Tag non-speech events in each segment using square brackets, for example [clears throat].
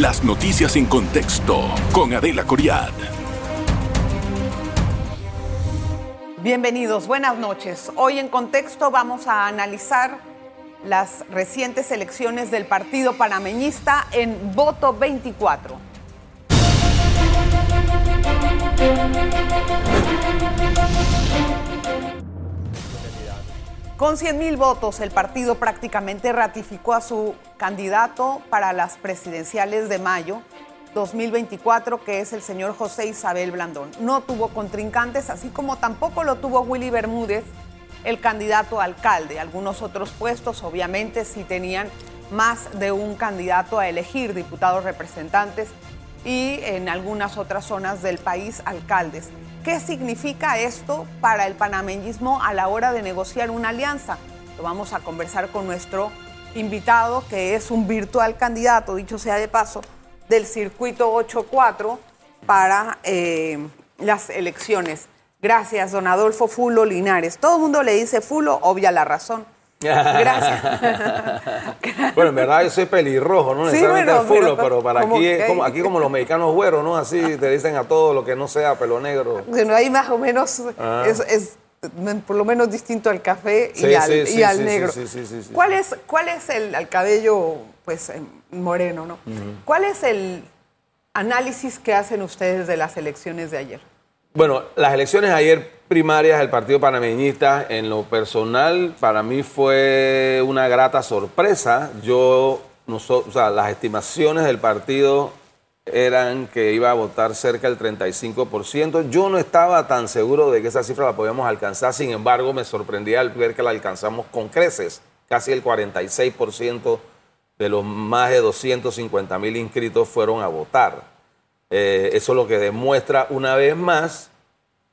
Las noticias en contexto con Adela Coriad. Bienvenidos, buenas noches. Hoy en contexto vamos a analizar las recientes elecciones del Partido Panameñista en voto 24. Con 100.000 votos, el partido prácticamente ratificó a su candidato para las presidenciales de mayo 2024, que es el señor José Isabel Blandón. No tuvo contrincantes, así como tampoco lo tuvo Willy Bermúdez, el candidato a alcalde. Algunos otros puestos, obviamente, sí tenían más de un candidato a elegir, diputados representantes y en algunas otras zonas del país alcaldes. ¿Qué significa esto para el panameñismo a la hora de negociar una alianza? Lo vamos a conversar con nuestro invitado, que es un virtual candidato, dicho sea de paso, del circuito 8-4 para eh, las elecciones. Gracias, don Adolfo Fulo Linares. Todo el mundo le dice Fulo, obvia la razón. Gracias. [laughs] bueno, en verdad yo soy pelirrojo, no necesariamente fulo, pero, para aquí, como, aquí como los mexicanos güeros, ¿no? Así te dicen a todo lo que no sea pelo negro. Bueno, ahí más o menos ah. es, por lo menos distinto al café y al, y al negro. ¿Cuál es, cuál es el al cabello pues moreno, no? ¿Cuál es el análisis que hacen ustedes de las elecciones de ayer? Bueno, las elecciones ayer primarias del Partido Panameñista, en lo personal, para mí fue una grata sorpresa. Yo, o sea, las estimaciones del partido eran que iba a votar cerca del 35%. Yo no estaba tan seguro de que esa cifra la podíamos alcanzar, sin embargo, me sorprendía al ver que la alcanzamos con creces. Casi el 46% de los más de 250 mil inscritos fueron a votar. Eh, eso es lo que demuestra una vez más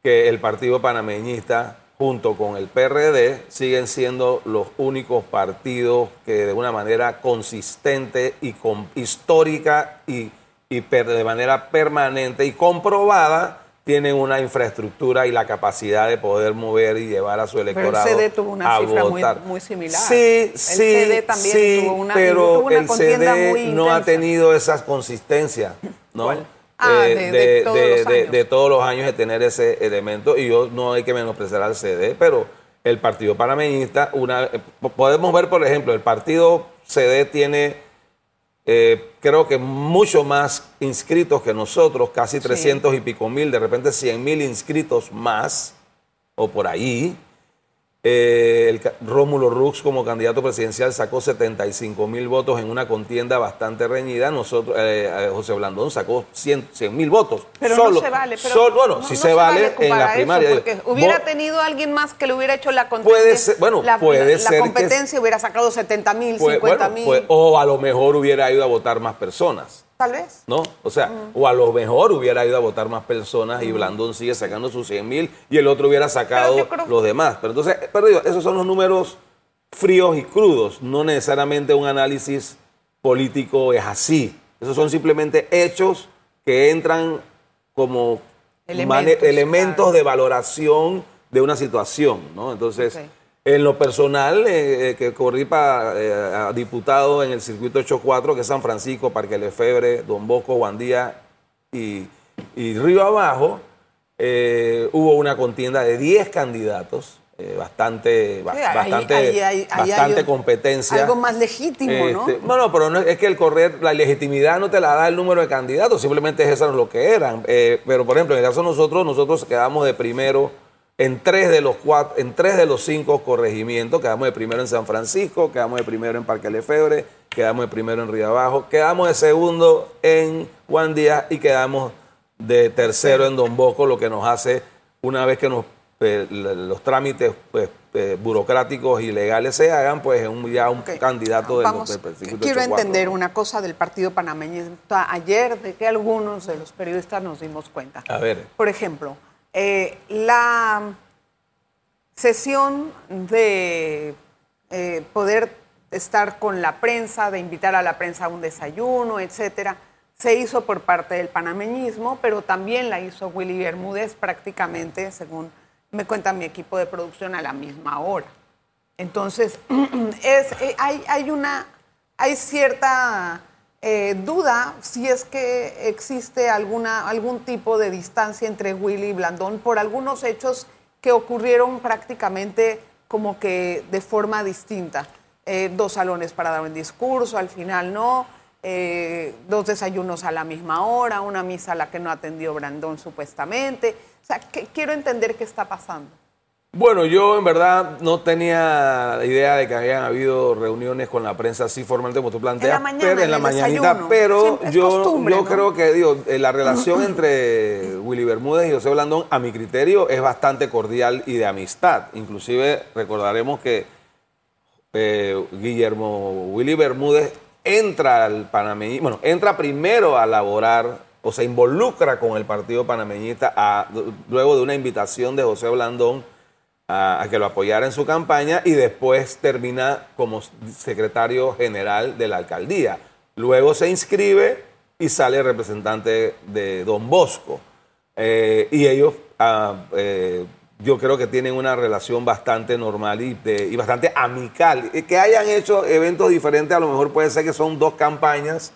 que el Partido Panameñista junto con el PRD siguen siendo los únicos partidos que de una manera consistente y histórica y, de manera permanente y comprobada tienen una infraestructura y la capacidad de poder mover y llevar a su electorado pero el CD tuvo una cifra Muy, similar. Sí, sí, el CD también sí, tuvo una, pero el CD no ha tenido esa consistencia, ¿no? Ah, eh, de, todos los años de tener ese elemento. Y yo no hay que menospreciar al CD, pero el Partido Panameñista, una, eh, podemos ver, por ejemplo, el Partido CD tiene, eh, creo que mucho más inscritos que nosotros, casi 300 y pico mil, de repente 100 mil inscritos más, o por ahí. Eh, el, Rómulo Rux como candidato presidencial sacó 75 mil votos en una contienda bastante reñida. Nosotros, eh, eh, José Blandón sacó 100 mil votos. Pero no se vale. Pero bueno, si se, vale, en la primaria. porque hubiera tenido alguien más que le hubiera hecho la competencia. Puede ser, bueno, puede la, competencia hubiera sacado 70 mil, 50 mil. o a lo mejor hubiera ido a votar más personas. Tal vez. ¿No? O sea, o a lo mejor hubiera ido a votar más personas y Blandón sigue sacando sus 100 mil y el otro hubiera sacado los demás. Pero entonces, pero digo, esos son los números fríos y crudos. No necesariamente un análisis político es así. Esos son simplemente hechos que entran como elementos, de valoración de una situación, ¿no? Entonces, en lo personal, eh, eh, que corrí para eh, diputado en el circuito 8-4, que es San Francisco, Parque Lefebre, Don Bosco, Guandía y, Río Abajo, hubo una contienda de 10 candidatos. bastante bastante, bastante competencia. Algo más legítimo, ¿no? Este, no, no, pero no, es que el correr, la legitimidad no te la da el número de candidatos, simplemente es eso lo que eran. pero, por ejemplo, en el caso de nosotros, nosotros quedamos de primero en tres de los cuatro, en tres de los cinco corregimientos, quedamos de primero en San Francisco, quedamos de primero en Parque Lefebre, quedamos de primero en Río Abajo, quedamos de segundo en Juan Díaz y quedamos de tercero en Don Bosco, lo que nos hace, una vez que nos, eh, los trámites pues, eh, burocráticos y legales se hagan, pues un, ya un candidato del, del Quiero entender una cosa del Partido Panameño. Ayer, de que algunos de los periodistas nos dimos cuenta. A ver. Por ejemplo, eh, la sesión de eh, poder estar con la prensa, de invitar a la prensa a un desayuno, etcétera, se hizo por parte del panameñismo, pero también la hizo Willy Bermúdez prácticamente, según me cuenta mi equipo de producción, a la misma hora. Entonces, [clears throat] es, eh, hay, hay, una, hay cierta eh, duda si es que existe alguna, algún tipo de distancia entre Willy y Blandón por algunos hechos que ocurrieron prácticamente como que de forma distinta. Eh, dos salones para dar un discurso, al final no, eh, dos desayunos a la misma hora, una misa a la que no atendió Brandón supuestamente. O sea, quiero entender qué está pasando. Bueno, yo en verdad no tenía idea de que habían habido reuniones con la prensa así formalmente como tú planteas, en la mañana, pero, en la mañanita, pero yo, yo creo que digo, eh, la relación [laughs] entre Willy Bermúdez y José Blandón, a mi criterio, es bastante cordial y de amistad. Inclusive recordaremos que eh, Guillermo Willy Bermúdez entra al panameñista, bueno, entra primero a laborar o se involucra con el partido panameñista luego de una invitación de José Blandón a, que lo apoyara en su campaña y después termina como secretario general de la alcaldía. Luego se inscribe y sale representante de Don Bosco. Eh, y ellos, ah, eh, yo creo que tienen una relación bastante normal y, y bastante amical. Que hayan hecho eventos diferentes, a lo mejor puede ser que son dos campañas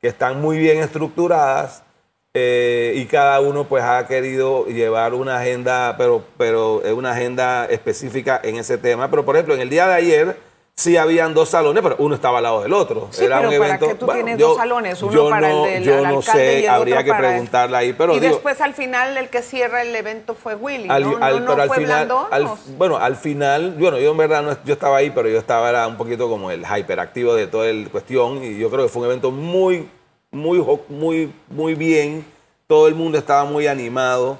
que están muy bien estructuradas eh, y cada uno pues ha querido llevar una agenda, pero, pero es una agenda específica en ese tema. Pero por ejemplo, en el día de ayer sí habían dos salones, pero uno estaba al lado del otro. Era un evento. ¿para qué tú tienes dos salones? Uno para el del Yo no sé, habría que preguntarle ahí. Pero y después al final el que cierra el evento fue Willy. Al, ¿no? Al, ¿No, pero al fue final, bueno, al final, bueno, yo en verdad no, yo estaba ahí, pero yo estaba era un poquito como el hyperactivo de toda la cuestión y yo creo que fue un evento muy, muy, muy, muy bien todo el mundo estaba muy animado.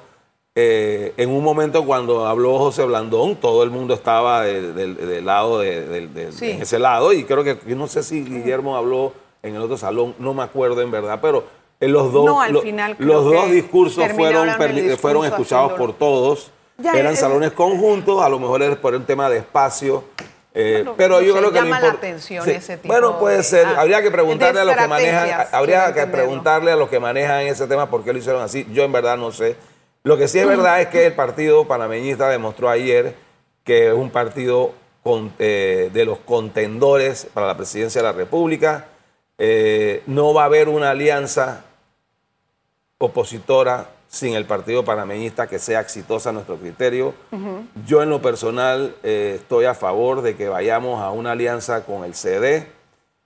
Eh, en un momento cuando habló José Blandón, todo el mundo estaba del lado de, ese lado y creo que no sé si Guillermo habló en el otro salón, no me acuerdo en verdad, pero en los dos, los dos discursos fueron, fueron escuchados por todos. Eran salones conjuntos, a lo mejor es por un tema de espacio. Eh, pero yo creo que llama la atención ese tipo Bueno, puede ser. Ah, habría que preguntarle a los que manejan, habría que preguntarle a los que manejan ese tema por qué lo hicieron así. Yo en verdad no sé. Lo que sí es verdad es que el partido panameñista demostró ayer que es un partido eh, de los contendores para la presidencia de la República. Eh, no va a haber una alianza opositora sin el partido panameñista que sea exitosa a nuestro criterio. Yo en lo personal eh, estoy a favor de que vayamos a una alianza con el CD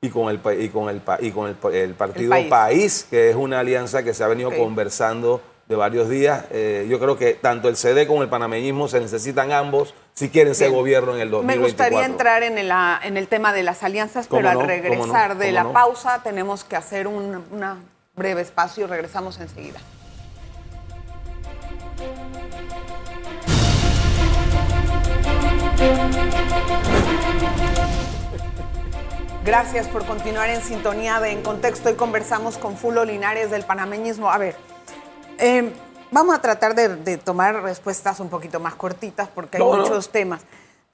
y con el, y con el, y con el, partido país. que es una alianza que se ha venido conversando de varios días. Eh, yo creo que tanto el CD como el panameñismo se necesitan ambos si quieren ser gobierno en el 2024. Me gustaría entrar en el, en el tema de las alianzas, pero al regresar de la pausa tenemos que hacer un breve espacio. Regresamos enseguida. Gracias por continuar en sintonía de En Contexto. y conversamos con Fulo Linares del panameñismo. A ver, em, vamos a tratar de, tomar respuestas un poquito más cortitas porque hay muchos temas.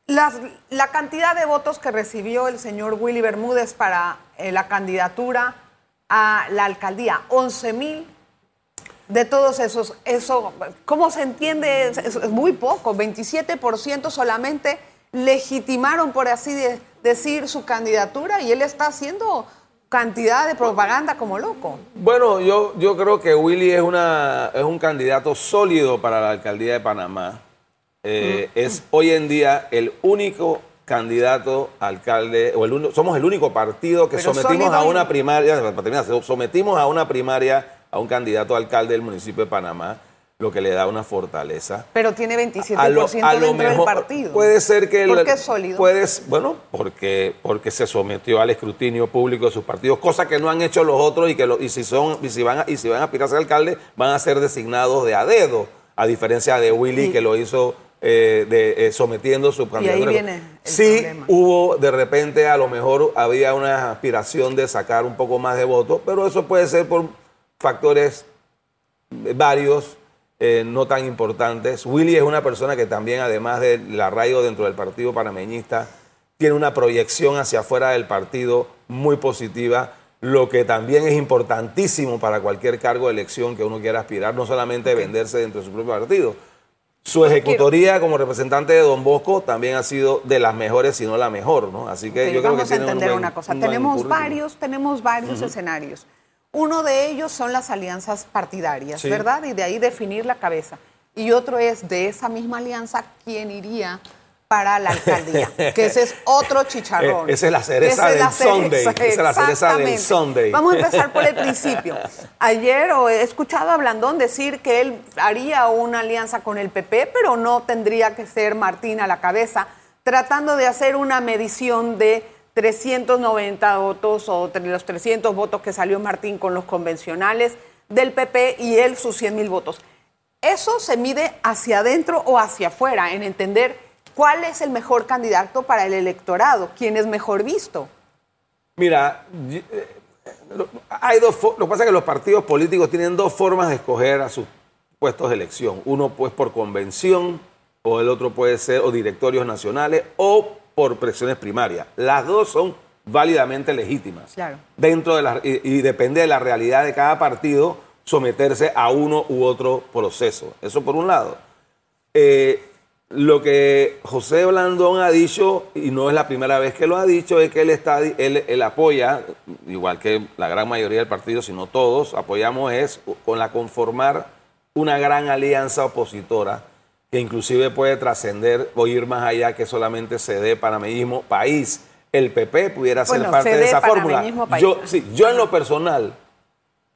la cantidad de votos que recibió el señor Willy Bermúdez para eh, la candidatura a la alcaldía, 11 mil de todos esos, eso, ¿cómo se entiende? Es, muy poco, 27% solamente legitimaron, por así decir, su candidatura y él está haciendo cantidad de propaganda como loco. Bueno, yo, yo creo que Willy es, una, es un candidato sólido para la alcaldía de Panamá. Eh, es hoy en día el único candidato alcalde, o el, somos el único partido que sometimos a una primaria, sometimos a una primaria a un candidato alcalde del municipio de Panamá, lo que le da una fortaleza. Pero tiene 27% dentro del partido. Puede ser que... ¿Por qué es sólido? Puedes, bueno, porque, porque se sometió al escrutinio público de sus partidos, cosa que no han hecho los otros y que y si son y si van a, y si van a aspirar a ser alcalde van a ser designados de a dedo, a diferencia de Willy que lo hizo eh, de, eh, sometiendo su candidatura. Y ahí viene sí hubo, de repente, a lo mejor había una aspiración de sacar un poco más de votos, pero eso puede ser por factores varios, eh, no tan importantes. Willy es una persona que también, además del arraigo dentro del partido panameñista, tiene una proyección hacia afuera del partido muy positiva, lo que también es importantísimo para cualquier cargo de elección que uno quiera aspirar, no solamente venderse dentro de su propio partido. su ejecutoría como representante de Don Bosco también ha sido de las mejores, si no la mejor, ¿no? Así que yo creo vamos que a tiene entender un buen- una cosa. un buen Tenemos varios, tenemos varios escenarios. Uno de ellos son las alianzas partidarias, Sí. ¿verdad? Y de ahí definir la cabeza. Y otro es de esa misma alianza quién iría para la alcaldía, [laughs] que ese es otro chicharrón. Eh, esa es la cereza del Sunday, esa es la cereza del. Sunday. Vamos a empezar por el [laughs] principio. Ayer he escuchado a Blandón decir que él haría una alianza con el PP, pero no tendría que ser Martín a la cabeza, tratando de hacer una medición de 390 votos o los 300 votos que salió Martín con los convencionales del PP y él sus 100 mil votos. Eso se mide hacia adentro o hacia afuera, en entender cuál es el mejor candidato para el electorado, quién es mejor visto. Mira, eh, hay dos lo que pasa es que los partidos políticos tienen dos formas de escoger a sus puestos de elección. Uno pues por convención o el otro puede ser o directorios nacionales o por presiones primarias. Las dos son válidamente legítimas. Claro. Dentro de la, y, y depende de la realidad de cada partido someterse a uno u otro proceso. Eso por un lado. Eh, lo que José Blandón ha dicho, y no es la primera vez que lo ha dicho, es que él, está, él, él apoya, igual que la gran mayoría del partido, si no todos, apoyamos es con la conformar una gran alianza opositora que inclusive puede trascender o ir más allá que solamente CD, panameñismo, país. El PP pudiera ser parte de esa fórmula. Yo, sí, yo en lo personal,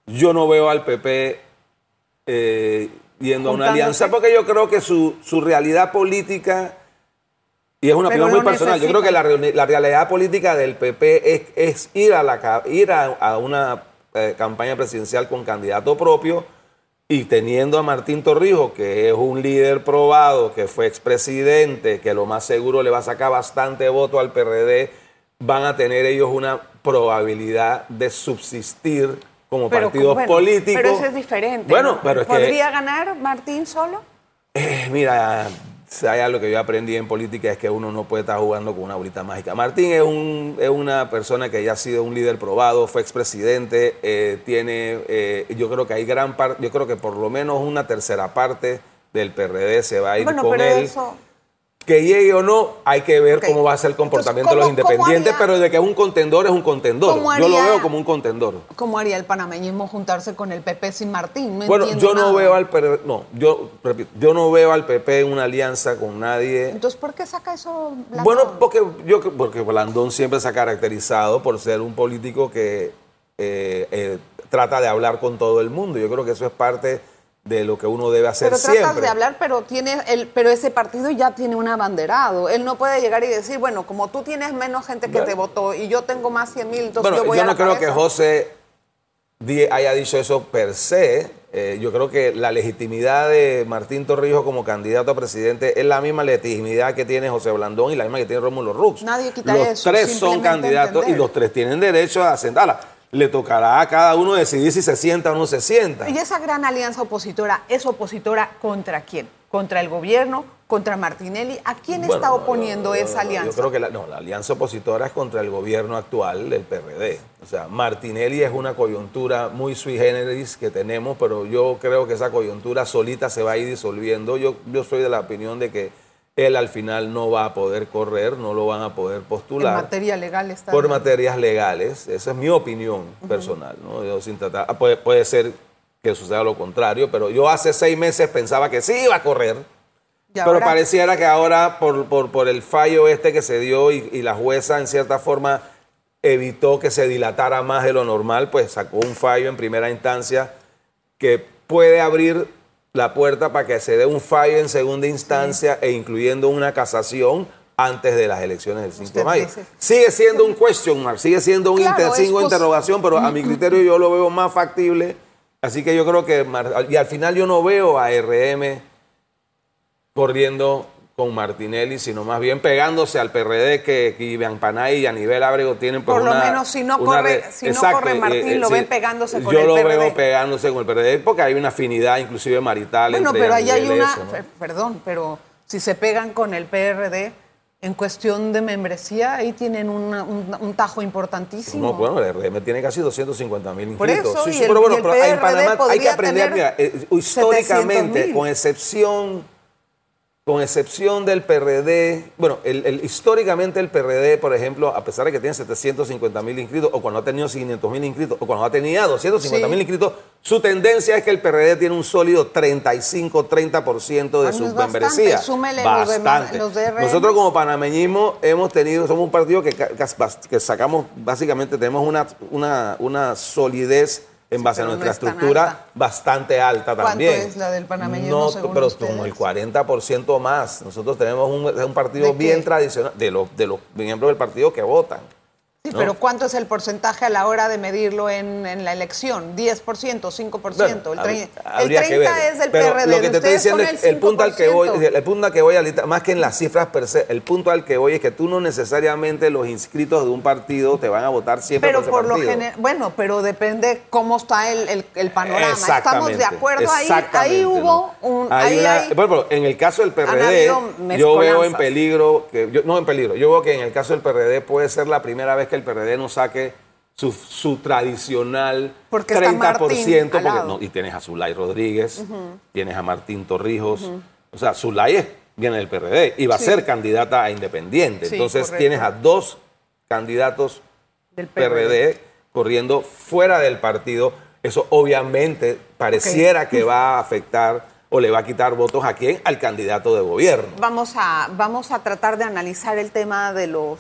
yo no veo al PP eh, yendo a una alianza porque yo creo que su, su realidad política, y es una Pero opinión muy personal, yo creo que la, realidad política del PP es, es ir, a, la, ir a, a una eh, campaña presidencial con candidato propio y teniendo a Martín Torrijos, que es un líder probado, que fue expresidente, que lo más seguro le va a sacar bastante voto al PRD, van a tener ellos una probabilidad de subsistir como partidos bueno, políticos. Pero eso es diferente. Bueno, ¿no? pero es que ¿Podría ganar Martín solo? eh, mira, si hay algo que yo aprendí en política es que uno no puede estar jugando con una bolita mágica. Martín es, un, es una persona que ya ha sido un líder probado, fue expresidente, eh, tiene, eh, yo creo que hay gran parte, yo creo que por lo menos una tercera parte del PRD se va a ir Bueno, con pero él. eso. Que llegue o no, hay que ver cómo va a ser el comportamiento Entonces, de los ¿cómo- cómo independientes, haría- pero de que es un contendor, es un contendor. ¿Cómo Yo lo haría- veo como un contendor. ¿Cómo haría el panameñismo juntarse con el PP sin Martín? No Bueno, yo no nada. veo al PRD, no, yo repito, yo no veo al PP en una alianza con nadie. Entonces, ¿por qué saca eso Blandón? Bueno, porque yo porque Blandón siempre se ha caracterizado por ser un político que eh, eh, trata de hablar con todo el mundo. Yo creo que eso es parte de lo que uno debe hacer Pero tratas siempre. de hablar, pero tiene el, pero ese partido ya tiene un abanderado. Él no puede llegar y decir, bueno, como tú tienes menos gente que Bueno. te votó y yo tengo más 100 mil, entonces Bueno, yo yo, voy a no la creo cabeza. que José haya dicho eso per se. Eh, yo creo que la legitimidad de Martín Torrijos como candidato a presidente es la misma legitimidad que tiene José Blandón y la misma que tiene Rómulo Rux. Nadie quita los eso, tres son candidatos entender. y los tres tienen derecho a sentarla. Le tocará a cada uno decidir si se sienta o no se sienta. Y esa gran alianza opositora, ¿es opositora contra quién? ¿Contra el gobierno? ¿Contra Martinelli? ¿A quién Bueno, está no, oponiendo yo- yo- esa yo alianza? creo que la, no, la alianza opositora es contra el gobierno actual del PRD. O sea, Martinelli es una coyuntura muy sui generis que tenemos, pero yo creo que esa coyuntura solita se va a ir disolviendo. Yo, yo soy de la opinión de que él al final no va a poder correr, no lo van a poder postular materia legal está. por materias legales. Esa es mi opinión personal. ¿no? Yo sin tratar, ah, puede, puede ser que suceda lo contrario, pero yo hace seis meses pensaba que sí iba a correr. Pero ahora- pareciera que ahora, por, por, por el fallo este que se dio y, y la jueza en cierta forma evitó que se dilatara más de lo normal, pues sacó un fallo en primera instancia que puede abrir la puerta para que se dé un fallo en segunda instancia e incluyendo una casación antes de las elecciones del 5 de mayo. dice- Sigue siendo un question mark, sigue siendo un Claro, inter- signo interrogación, pero a mi criterio yo lo veo más factible. Así que yo creo que, y al final yo no veo a RM corriendo con Martinelli, sino más bien pegándose al PRD que, que Iván Panay y Aníbal Ábrego tienen pues Por lo una- menos si no corre- re- si no corre Martín, lo ven pegándose con yo el lo PRD. veo pegándose con el PRD porque hay una afinidad inclusive marital Bueno, entre pero ahí hay una. eso, ¿no? per- Perdón, pero si se pegan con el PRD en cuestión de membresía, ahí tienen una- un, un tajo importantísimo. No, bueno, el RM tiene casi 250 mil Por inscritos. eso, Sí, y sí, el- pero bueno, y el pero en Panamá hay que aprender, mira, eh, históricamente, 700,000. con excepción con excepción del PRD, bueno, el, el- históricamente el PRD, por ejemplo, a pesar de que tiene 750 mil inscritos, o cuando ha tenido 500 mil inscritos, o cuando ha tenido 250 mil Sí. inscritos, su tendencia es que el PRD tiene un sólido 35-30% de Bueno, su es bastante. los de Bastante. los de. Nosotros como panameñismo hemos tenido, somos un partido que, que sacamos, básicamente tenemos una, una, una solidez en base a no nuestra estructura alta. bastante alta ¿Cuánto también. es la del panameñismo No, según pero ustedes? como el 40% más. Nosotros tenemos un, un partido bien tradicional, de los, de los miembros del partido que votan. Sí, ¿no? pero ¿cuánto es el porcentaje a la hora de medirlo en, en la elección? ¿10%, 5%? Bueno, el, hab- trein- el habría 30 que ver. es del Pero PRD. Lo que te estoy diciendo es el punto al que voy, 5%. el punto al que voy, Alita, más que en las cifras per se, el punto al que voy es que tú no necesariamente los inscritos de un partido te van a votar siempre Pero por ese por lo partido. bueno, pero depende cómo está el, el- el panorama. ¿Estamos de acuerdo? Ahí, ahí ¿no? hubo un... Hay ahí una- bueno, en el caso del PRD, yo veo en peligro, que, yo- no en peligro, yo veo que en el caso del PRD puede ser la primera vez que el PRD no saque su, su tradicional Porque está 30%, Martín al porque, lado. no, y tienes a Zulay Rodríguez, tienes a Martín Torrijos, o sea, Zulay es- viene del PRD y va Sí. a ser candidata a independiente. Sí, Entonces correcto. tienes a dos candidatos del PRD corriendo fuera del partido, eso obviamente pareciera que va a afectar o le va a quitar votos a quién? Al candidato de gobierno. Vamos a, vamos a tratar de analizar el tema de los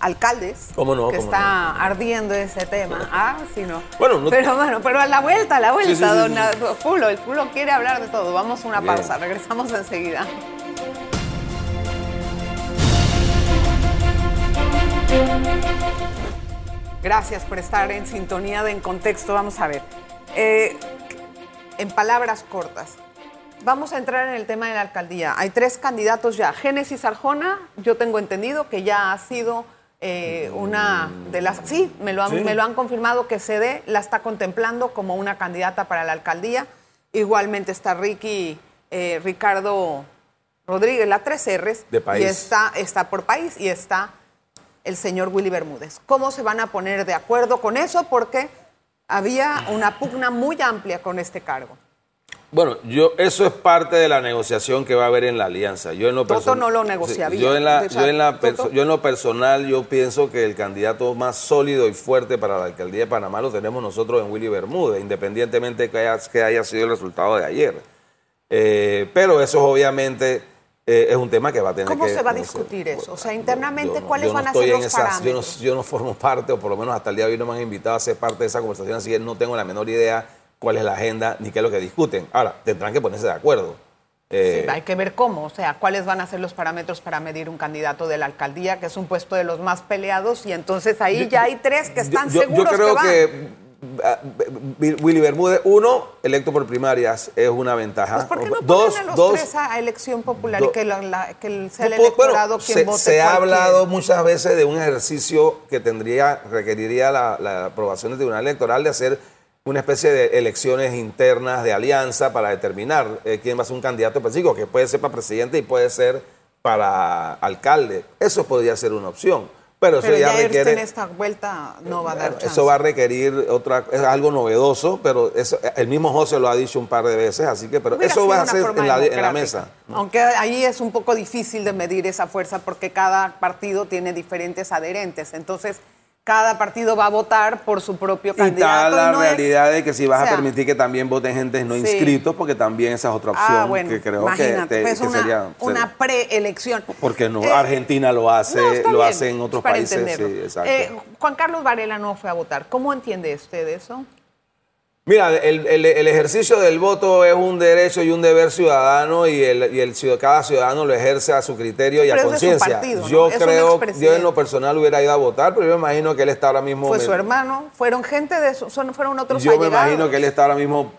alcaldes. ¿Cómo no? Que ¿Cómo está ardiendo ese tema. [laughs] Ah, sí, no. Bueno, no- Pero bueno, pero a la vuelta, a la vuelta, Sí, sí, sí, don sí. Fulo. El Fulo quiere hablar de todo. Vamos a una Bien. pausa. Regresamos enseguida. Gracias por estar en sintonía de En Contexto. Vamos a ver. Eh, en palabras cortas, vamos a entrar en el tema de la alcaldía. Hay tres candidatos ya. Génesis Arjona, yo tengo entendido que ya ha sido eh, una de las... Sí, me lo, han, Sí. me lo han confirmado que CD la está contemplando como una candidata para la alcaldía. Igualmente está Ricky, eh, Ricardo Rodríguez, la tres R's. De país. Y está, está por país y está el señor Willy Bermúdez. ¿Cómo se van a poner de acuerdo con eso? Porque había una pugna muy amplia con este cargo. Bueno, yo eso es parte de la negociación que va a haber en la alianza. Yo en lo Toto no lo negociaría. Yo en, la, yo, en la yo en lo personal, yo pienso que el candidato más sólido y fuerte para la alcaldía de Panamá lo tenemos nosotros en Willy Bermúdez, independientemente de que haya, que haya sido el resultado de ayer. Eh, pero eso obviamente eh, es un tema que va a tener ¿Cómo que se va a discutir eso? O sea, internamente, yo ¿cuáles no van a ser los esas- yo no- parámetros? yo no formo parte, o por lo menos hasta el día de hoy no me han invitado a ser parte de esa conversación, así que no tengo la menor idea cuál es la agenda ni qué es lo que discuten. Ahora, tendrán que ponerse de acuerdo. Eh, Sí, hay que ver cómo, o sea, cuáles van a ser los parámetros para medir un candidato de la alcaldía, que es un puesto de los más peleados, y entonces ahí ya hay tres que están yo, yo seguros creo que van. que ah, Willy Bermúdez, uno, electo por primarias, es una ventaja. Pues, ¿por qué no dos, ponen a los dos, tres a elección popular y que, la- la- que sea el bueno, electorado quien se, vote se ha hablado muchas veces de un ejercicio que tendría, requeriría la, la aprobación del Tribunal Electoral de hacer una especie de elecciones internas de alianza para determinar eh, quién va a ser un candidato específico, que puede ser para presidente y puede ser para alcalde. Eso podría ser una opción. Pero eso ya ya requiere. en esta vuelta no va a dar chance. Eso va a requerir otra, es algo novedoso, pero eso, el mismo José lo ha dicho un par de veces, así que, pero Hubiera eso va a ser en la, en la mesa. Aunque ahí es un poco difícil de medir esa fuerza porque cada partido tiene diferentes adherentes. Entonces, cada partido va a votar por su propio Y candidato. está la no es- realidad de que si vas o sea, a permitir que también voten gente no Sí. inscritos, porque también esa es otra opción Ah, bueno, que creo imagínate, que, te- pues que una, sería... una preelección. Porque no, Eh, Argentina lo hace, no, lo hace en otros países. Sí. Eh, Juan Carlos Varela no fue a votar. ¿Cómo entiende usted eso? Mira, el, el- el ejercicio del voto es un derecho y un deber ciudadano y, el, y el cada ciudadano lo ejerce a su criterio y Pero a conciencia. Yo Es creo, yo en lo personal hubiera ido a votar, pero yo me imagino que él está ahora mismo... Fue me- su hermano, fueron gente de su, son, fueron otros Yo me imagino que él está ahora mismo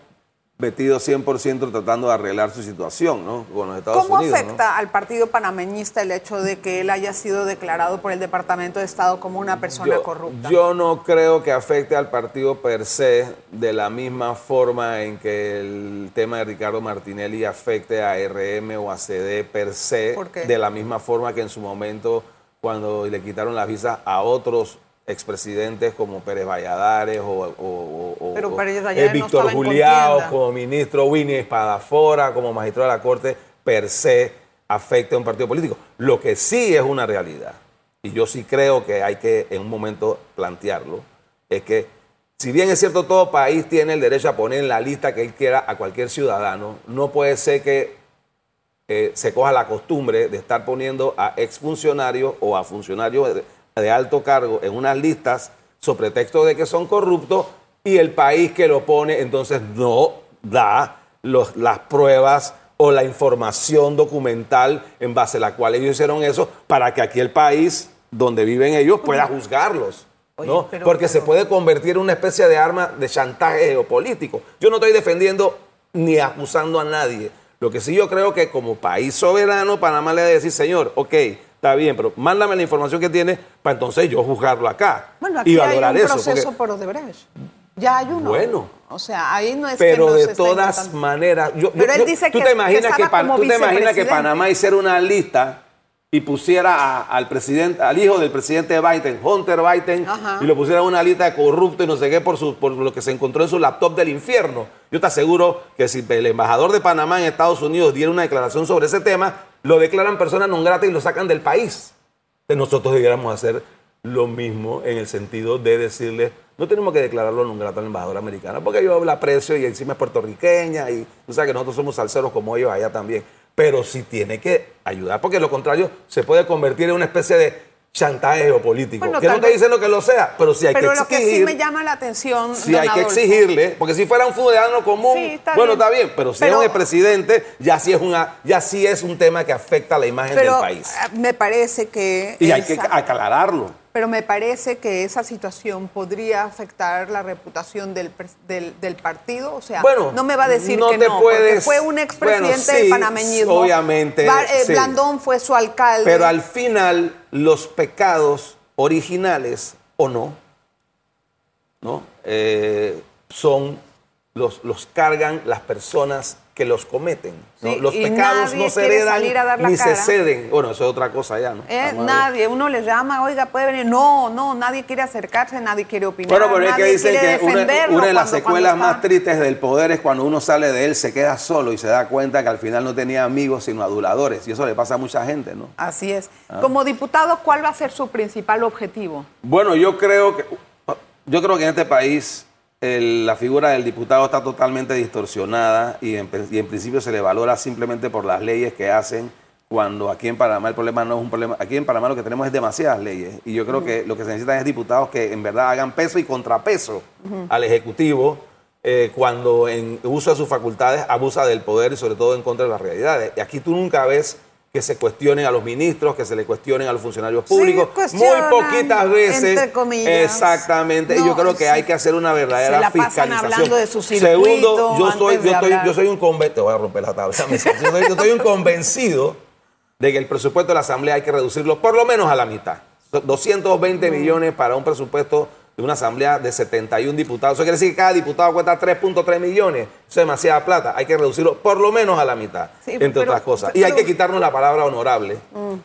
metido 100% tratando de arreglar su situación, ¿no? Con los Estados ¿Cómo Unidos, ¿no? afecta al partido panameñista el hecho de que él haya sido declarado por el Departamento de Estado como una persona yo, corrupta? yo no creo que afecte al partido per se de la misma forma en que el tema de Ricardo Martinelli afecte a RM o a CD per se, de la misma forma que en su momento cuando le quitaron las visas a otros expresidentes como Pérez Valladares o, o- o- Pero o- Pérez eh, Valladares no Víctor Juliao contienda. como ministro, Winnie Espadafora como magistrado de la Corte, per se afecte a un partido político. Lo que sí es una realidad, y yo sí creo que hay que en un momento plantearlo, es que si bien es cierto todo país tiene el derecho a poner en la lista que él quiera a cualquier ciudadano, no puede ser que eh, se coja la costumbre de estar poniendo a exfuncionarios o a funcionarios de, alto cargo en unas listas sobre pretexto de que son corruptos y el país que lo pone entonces no da los, las pruebas o la información documental en base a la cual ellos hicieron eso para que aquí el país donde viven ellos pueda juzgarlos. ¿no? pero- Porque se puede convertir en una especie de arma de chantaje geopolítico. Yo no estoy defendiendo ni acusando a nadie. Lo que sí yo creo que como país soberano, Panamá le debe decir, señor, ok, está bien, pero mándame la información que tiene para entonces yo juzgarlo acá Bueno, y aquí hay valorar un eso. proceso porque- por Odebrecht. Ya hay uno. Bueno. O sea, ahí no es que pero no de se todas maneras, yo, Pero yo- él dice tú que- te que imaginas que, Pan- tú te imaginas que. Panamá hiciera una lista y pusiera a- al presidente, al hijo del presidente Biden, Hunter Biden, Ajá. y lo pusiera en una lista de corrupto y no sé qué por, su, por lo que se encontró en su laptop del infierno. Yo te aseguro que si el embajador de Panamá en Estados Unidos diera una declaración sobre ese tema, lo declaran persona non grata y lo sacan del país. Entonces nosotros debiéramos hacer lo mismo en el sentido de decirle, no tenemos que declararlo non grata al embajador americano, porque yo la aprecio y encima es puertorriqueña y tú sabes que nosotros somos salseros como ellos allá también. Pero sí tiene que ayudar, porque lo contrario se puede convertir en una especie de chantaje geopolítico. Bueno, que no estoy diciendo que lo sea, pero sí hay Pero que lo que sí exigir. me llama la atención. Sí, don hay que exigirle, porque si fuera un ciudadano común, Sí, está bueno, bien. está bien, pero si Pero- es un presidente, ya sí es una, ya sí es un tema que afecta a la imagen Pero del país. eh, me parece que. Y hay que aclararlo. Pero me parece que esa situación podría afectar la reputación del, del, del partido. O sea, Bueno, no me va a decir no que te no, porque puedes- fue un expresidente bueno, sí, del panameñismo. obviamente, Bar- eh, sí. Blandón fue su alcalde. Pero al final, los pecados originales, o no, ¿no? Eh, son, los, los cargan las personas que los cometen. ¿no? Sí, los pecados no se heredan ni cara. se ceden. Bueno, eso es otra cosa ya, ¿no? Eh, nadie, uno le llama, oiga, puede venir. No, no, nadie quiere acercarse, nadie quiere opinar. Bueno, pero es que dicen que una, de las secuelas más está- tristes del poder es cuando uno sale de él, se queda solo y se da cuenta que al final no tenía amigos sino aduladores. Y eso le pasa a mucha gente, ¿no? Así es. Ah. Como diputado, ¿cuál va a ser su principal objetivo? Bueno, yo creo que yo creo que en este país el- la figura del diputado está totalmente distorsionada y en, y en principio se le valora simplemente por las leyes que hacen cuando aquí en Panamá el problema no es un problema. Aquí en Panamá lo que tenemos es demasiadas leyes y yo creo que lo que se necesitan es diputados que en verdad hagan peso y contrapeso al Ejecutivo eh, cuando en uso de sus facultades abusa del poder y sobre todo en contra de las realidades. Y aquí tú nunca ves que se cuestionen a los ministros, que se le cuestionen a los funcionarios Sí, públicos. Muy poquitas veces. entre comillas. Exactamente. y yo creo que sí. hay que hacer una verdadera Se la pasan fiscalización. hablando de su circuito Segundo, yo soy, yo, estoy, yo soy un convencido. Voy a romper la tabla. [laughs] Yo soy, yo soy un convencido de que el presupuesto de la Asamblea hay que reducirlo por lo menos a la mitad. 220 millones para un presupuesto de una asamblea de 71 diputados. Eso quiere decir que cada diputado cuesta 3.3 millones. Eso es demasiada plata. Hay que reducirlo por lo menos a la mitad, Sí, entre pero- otras cosas. y hay que quitarnos la palabra honorable.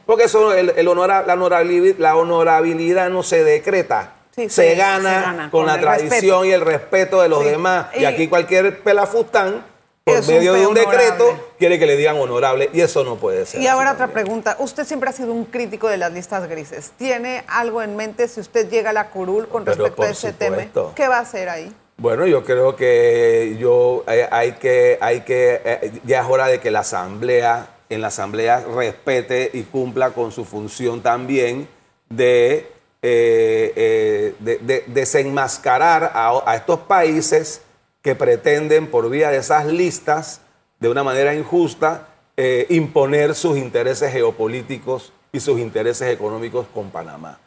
Porque eso, el, el honora- la, honorabilidad, la honorabilidad no se decreta. Sí, se, gana se gana con, con la tradición respeto. y el respeto de los demás. Y, Y- aquí cualquier pelafustán, por Es un medio de un honorable. decreto, quiere que le digan honorable. Y eso no puede ser. Y ahora otra también. pregunta. Usted siempre ha sido un crítico de las listas grises. ¿Tiene algo en mente si usted llega a la curul con Pero respecto a ese tema? ¿Qué va a hacer ahí? Bueno, yo creo que yo eh, hay que, hay que eh, ya es hora de que la asamblea, en la asamblea respete y cumpla con su función también de, eh, eh, de- de desenmascarar a, a estos países que pretenden por vía de esas listas, de una manera injusta, eh, imponer sus intereses geopolíticos y sus intereses económicos con Panamá.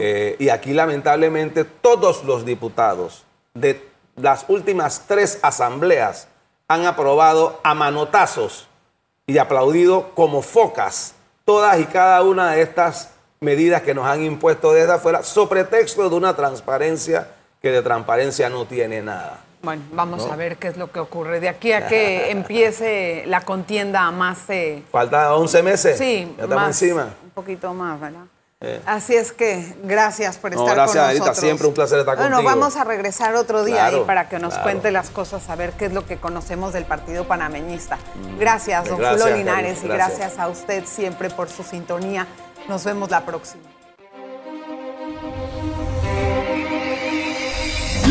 Eh, y aquí lamentablemente todos los diputados de las últimas tres asambleas han aprobado a manotazos y aplaudido como focas todas y cada una de estas medidas que nos han impuesto desde afuera, sobre pretexto de una transparencia que de transparencia no tiene nada. Bueno, vamos No. a ver qué es lo que ocurre. De aquí a que [laughs] empiece la contienda más... eh, Falta 11 meses. sí, ya estamos más, encima. un poquito más, ¿verdad? Eh. Así es que gracias por No, estar gracias, con nosotros. siempre un placer estar bueno, contigo. vamos a regresar otro día Claro, ahí para que nos claro. cuente las cosas, a ver qué es lo que conocemos del partido panameñista. Gracias, don Gracias, Julio Linares, y gracias. gracias a usted siempre por su sintonía. Nos vemos la próxima.